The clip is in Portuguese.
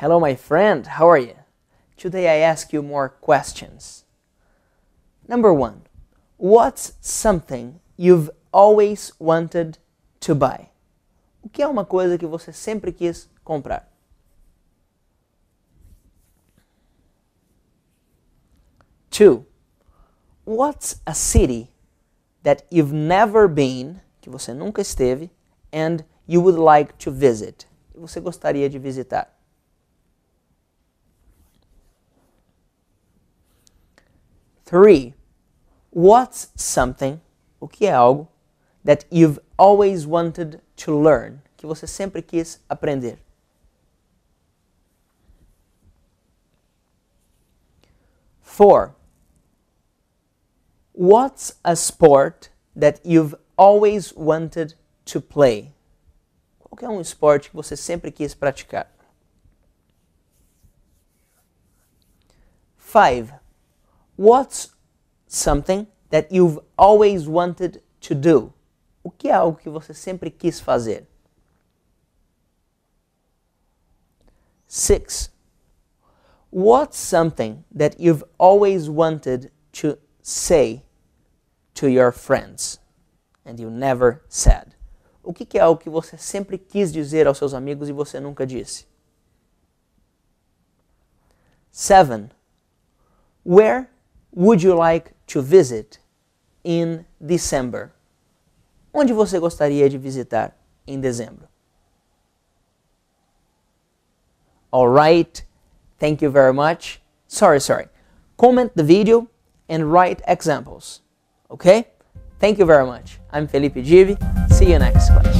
Hello, my friend, how are you? Today I ask you more questions. Number one, what's something you've always wanted to buy? O que é uma coisa que você sempre quis comprar? Two, what's a city that you've never been, que você nunca esteve, and you would like to visit, você gostaria de visitar? Three, what's something, o que é algo, that you've always wanted to learn, que você sempre quis aprender? Four, what's a sport that you've always wanted to play? Qual é um esporte que você sempre quis praticar? Five, what's something that you've always wanted to do? O que é algo que você sempre quis fazer? Six, what's something that you've always wanted to say to your friends and you never said? O que é algo que você sempre quis dizer aos seus amigos e você nunca disse? Seven, where would you like to visit in December? Onde você gostaria de visitar em dezembro? Alright, thank you very much. Sorry, sorry. Comment the video and write examples. Okay? Thank you very much. I'm Felipe Givi. See you next class.